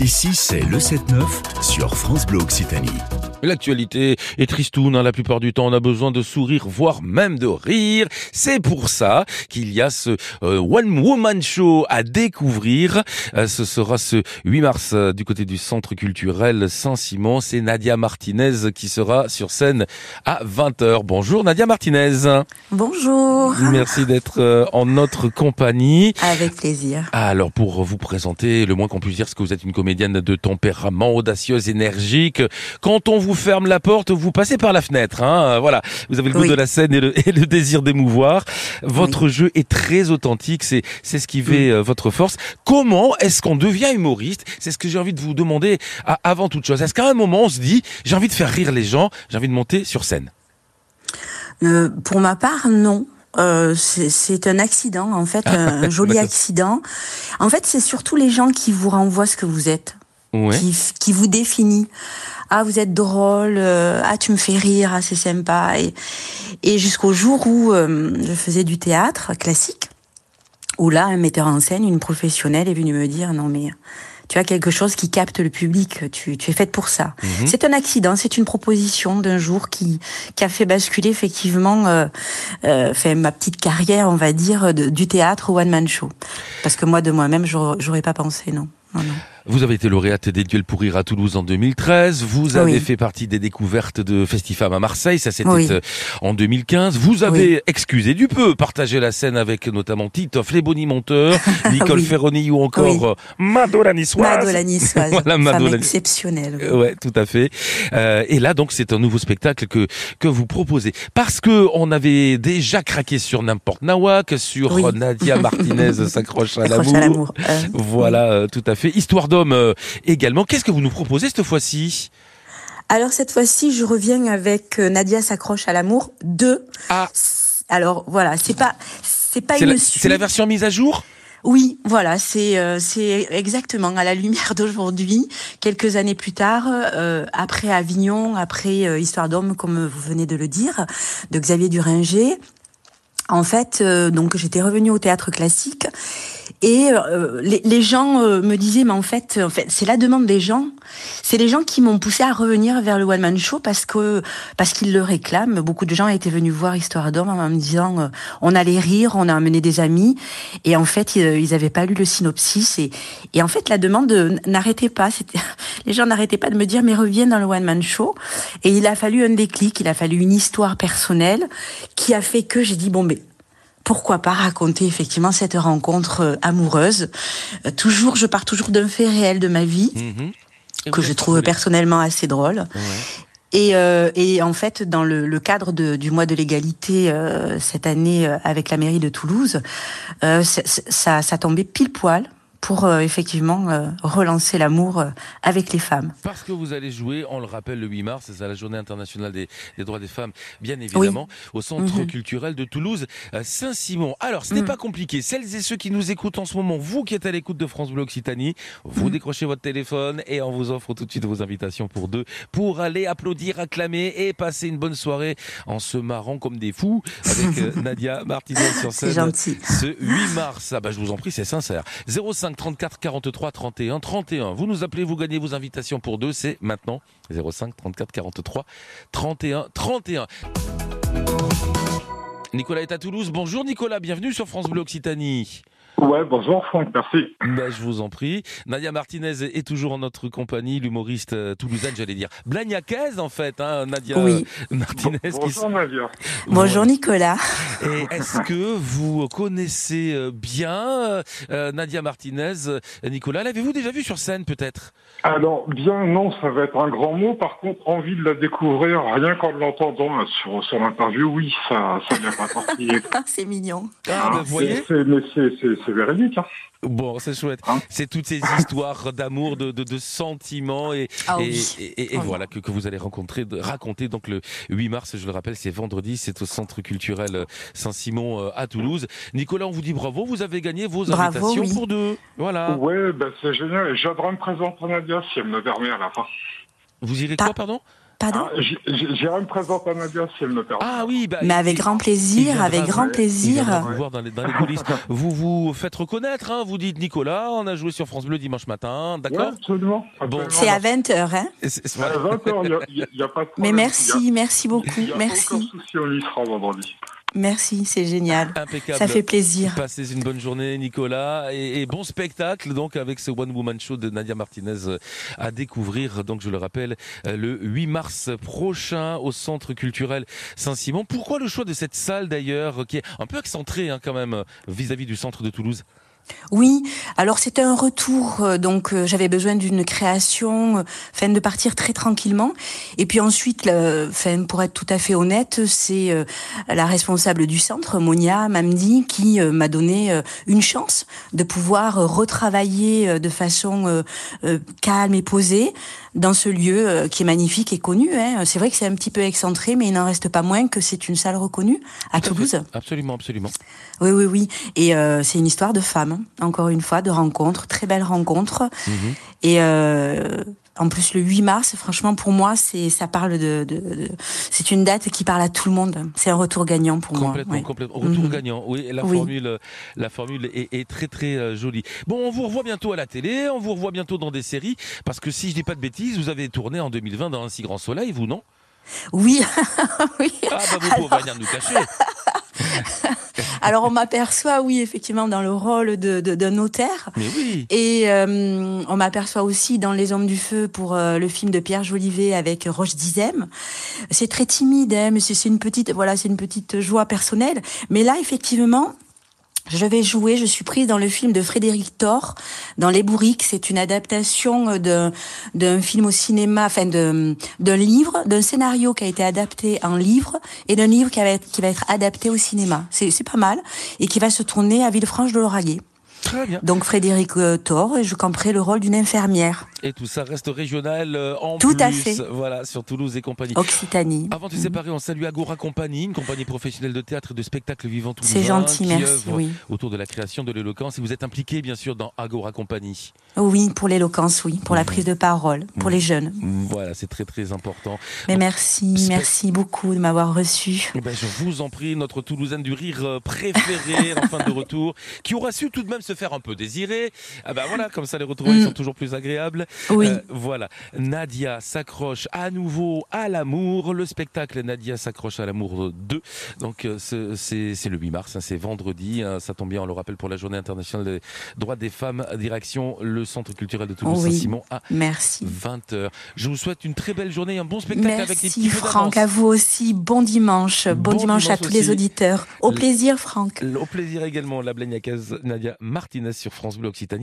Ici, c'est le 7-9 sur France Bleu Occitanie. L'actualité est tristoune, hein. la plupart du temps on a besoin de sourire, voire même de rire. C'est pour ça qu'il y a ce euh, One Woman Show à découvrir. Euh, ce sera ce 8 mars euh, du côté du Centre culturel Saint-Simon. C'est Nadia Martinez qui sera sur scène à 20h. Bonjour Nadia Martinez. Bonjour. Merci d'être en notre compagnie. Avec plaisir. Alors pour vous présenter, le moins qu'on puisse dire, c'est que vous êtes une comédienne de tempérament audacieuse, énergique. Quand on vous ferme la porte, vous passez par la fenêtre. Hein voilà, vous avez le goût de la scène et le, désir d'émouvoir. Votre jeu est très authentique, c'est c'est ce qui fait euh, votre force. Comment est-ce qu'on devient humoriste? C'est ce que j'ai envie de vous demander avant toute chose. Est-ce qu'à un moment on se dit j'ai envie de faire rire les gens, j'ai envie de monter sur scène? Euh, Pour ma part, non. Euh, c'est un accident, en fait, un joli accident. En fait, c'est surtout les gens qui vous renvoient ce que vous êtes, qui, qui vous définit ah vous êtes drôle, euh, ah tu me fais rire, ah c'est sympa. Et, et jusqu'au jour où euh, je faisais du théâtre classique, où là un metteur en scène, une professionnelle est venue me dire non mais tu as quelque chose qui capte le public, tu, tu es faite pour ça. Mhm. C'est un accident, c'est une proposition d'un jour qui, qui a fait basculer effectivement euh, euh, fait ma petite carrière, on va dire, du théâtre au one-man show. Parce que moi, de moi-même, j'aurais pas pensé, non. non, non. Vous avez été lauréate des Duels pour rire à Toulouse en 2013. Vous avez fait partie des découvertes de Festifam à Marseille. Ça, c'était euh, en 2015. Vous avez, excusé du peu, partagé la scène avec notamment Titoff, les bonimenteurs, Nicole Ferroni ou encore euh, Mado la Niçoise. Mado la Niçoise. voilà, Mado la... exceptionnelle. Euh, ouais, tout à fait. Euh, et là, donc, c'est un nouveau spectacle que que vous proposez. Parce que on avait déjà craqué sur n'importe Nawak, sur Nadia Martinez s'accroche à l'amour. Voilà, tout à fait. Histoire euh, également. Qu'est-ce que vous nous proposez cette fois-ci? Alors cette fois-ci, je reviens avec euh, Nadia s'accroche à l'amour 2. Ah. Alors voilà, c'est pas c'est pas une C'est la version mise à jour? Oui, voilà, c'est euh, c'est exactement à la lumière d'aujourd'hui, quelques années plus tard, après Avignon, après Histoire d'homme, comme vous venez de le dire, de Xavier Duringer. En fait, donc j'étais revenue au théâtre classique et euh, les, les, gens euh, me disaient, mais en fait, en fait c'est la demande des gens. C'est les gens qui m'ont poussé à revenir vers le one man show parce que parce qu'ils le réclament. Beaucoup de gens étaient venus voir Histoire d'homme en me disant, euh, on allait rire, on a amené des amis, et en fait, ils n'avaient pas lu le synopsis. Et, et en fait, la demande n'arrêtait pas. Les gens n'arrêtaient pas de me dire, mais reviens dans le one man show. Et il a fallu un déclic, il a fallu une histoire personnelle qui a fait que j'ai dit, bon, mais pourquoi pas raconter effectivement cette rencontre euh, amoureuse. Euh, toujours, je pars toujours d'un fait réel de ma vie mhm. que je trouve personnellement assez drôle. Et, euh, et, en fait, dans le, le cadre de, du mois de l'égalité cette année avec la mairie de Toulouse, ça, ça tombait pile poil pour euh, effectivement euh, relancer l'amour euh, avec les femmes. Parce que vous allez jouer, on le rappelle, le 8 mars, c'est à la Journée internationale des, des, droits des femmes, bien évidemment, au Centre mhm. culturel de Toulouse, Saint-Simon. Alors, ce n'est mhm. pas compliqué. Celles et ceux qui nous écoutent en ce moment, vous qui êtes à l'écoute de France Bleu Occitanie, vous mhm. décrochez votre téléphone et on vous offre tout de suite vos invitations pour deux, pour aller applaudir, acclamer et passer une bonne soirée en se marrant comme des fous avec Nadia Martinez sur scène. Gentil. Ce 8 mars. Ah bah, je vous en prie, c'est sincère. 05 34 43 31 31. Vous nous appelez, vous gagnez vos invitations pour deux. C'est maintenant 05 34 43 31 31. Nicolas est à Toulouse. Bonjour Nicolas, bienvenue sur France Bleu Occitanie. Ouais, bonjour Franck, merci. Ben, je vous en prie. Nadia Martinez est toujours en notre compagnie, l'humoriste euh, toulousaine, j'allais dire. Blagnacaise, en fait, hein, Nadia oui. Martinez. bonjour Nadia. Bonjour Nicolas. Et est-ce que vous connaissez euh, bien euh, Nadia Martinez Nicolas, l'avez-vous déjà vue sur scène peut-être? Alors, bien non, ça va être un grand mot. Par contre, envie de la découvrir, rien qu'en l'entendant sur, sur l'interview, oui, ça, ça vient pas partir. c'est mignon. Ah, ben, vous voyez c'est véridique. Hein. Bon, c'est chouette. Hein c'est toutes ces histoires d'amour, de, de, de, sentiments et, ah et, et, et voilà que, que, vous allez rencontrer, raconter. Donc le 8 mars, je le rappelle, c'est vendredi, c'est au Centre culturel euh, Saint-Simon euh, à Toulouse. Nicolas, on vous dit bravo, vous avez gagné vos invitations pour deux. Voilà. Ouais, ben c'est génial. J'aimerais me présenter Nadia si elle me permet à la fin. Vous irez quoi, pardon? Pardon Ah, j- j- J'irai me présenter à Nadia si elle me permet. Ah oui, bah, Mais avec grand plaisir, avec grand plaisir. vous voir dans les, dans les coulisses. vous vous faites reconnaître, hein, vous dites Nicolas, on a joué sur France Bleu dimanche matin, Ouais, d'accord absolument. Bon. C'est à 20h, hein c'est- À voilà. 20h, il n'y a, pas de Mais problème. merci, merci beaucoup, Il y a, il y a merci. aucun souci, on y sera vendredi. Merci, c'est génial. Impeccable. Ça fait plaisir. Passez une bonne journée, Nicolas, et, et bon spectacle donc avec ce One Woman Show de Nadia Martinez euh, à découvrir. Donc je le rappelle, euh, le 8 mars prochain au Centre culturel Saint-Simon. Pourquoi le choix de cette salle d'ailleurs, qui est un peu excentrée hein, quand même euh, vis-à-vis du centre de Toulouse? Oui, alors c'était un retour, euh, donc euh, j'avais besoin d'une création, euh, fin de partir très tranquillement. Et puis ensuite, fin, pour être tout à fait honnête, c'est euh, la responsable du centre, Monia Mamdi, qui m'a donné une chance de pouvoir retravailler de façon calme et posée dans ce lieu qui est magnifique et connu. Hein. C'est vrai que c'est un petit peu excentré, mais il n'en reste pas moins que c'est une salle reconnue à. Toulouse. Absolument, absolument. Oui, oui, oui. Et c'est une histoire de femme, encore une fois, de rencontre, très belle rencontre. Mhm. Et euh, en plus, le 8 mars, franchement, pour moi, c'est ça parle de, de, de- c'est une date qui parle à tout le monde. C'est un retour gagnant pour Complètement, moi. ouais. complètement. Retour Mhm. gagnant. Oui, la Oui. formule, la formule est, est très très euh, jolie. Bon, on vous revoit bientôt à la télé, on vous revoit bientôt dans des séries, parce que si je dis pas de bêtises, vous avez tourné en 2020 dans Un si grand soleil, vous non? Oui, oui. Ah bah vous pouvez rien nous cacher. Alors on m'aperçoit, oui, effectivement, dans le rôle de, de- d'un notaire. Mais oui. Et euh, on m'aperçoit aussi dans Les Hommes du Feu pour euh, le film de Pierre Jolivet avec Roche Dizem. C'est très timide, hein, mais c'est une petite, voilà, c'est une petite joie personnelle. Mais là, effectivement. Je vais jouer, je suis prise dans le film de Frédéric Thor, dans Les Bourriques. C'est une adaptation d'un film au cinéma, enfin d'un livre, d'un scénario qui a été adapté en livre et d'un livre qui va, être, qui va être adapté au cinéma. C'est c'est pas mal. Et qui va se tourner à Villefranche de Lauragais. Très bien. Donc Frédéric euh, Thor, et je camperai le rôle d'une infirmière. Et tout ça reste régional euh, en Tout plus. à fait. Voilà, sur Toulouse et compagnie. Occitanie. Avant de se séparer, on salue Agora Compagnie, une compagnie professionnelle de théâtre et de spectacle vivant toulousain. C'est gentil, merci, oui. Autour de la création de l'éloquence. Et vous êtes impliqué, bien sûr, dans Agora Compagnie. Oui, pour l'éloquence, oui, pour la prise de parole, pour les jeunes. Voilà, c'est très très important. Mais merci, spe- merci beaucoup de m'avoir reçu. Eh ben, je vous en prie, notre Toulousaine du rire euh, préférée en fin de retour, qui aura su tout de même se faire un peu désirer. Ah ben voilà, comme ça les retrouvailles Mm. sont toujours plus agréables. Oui, Euh, voilà, Nadia s'accroche à nouveau à l'amour. Le spectacle Nadia s'accroche à l'amour 2. Donc euh, ce- c'est c'est le 8 mars, hein, c'est vendredi. hein, ça tombe bien, on le rappelle pour la Journée internationale des droits des femmes. Direction le Centre culturel de Toulouse Oui. Saint-Simon à merci. 20h. Je vous souhaite une très belle journée, un bon spectacle avec des Merci petits Franck, à vous aussi. Bon dimanche. Bon, Bon dimanche, à tous aussi. les auditeurs. Au plaisir, Franck. Au plaisir également, la Blagnacaz Nadia Martinez sur France Bleu Occitanie.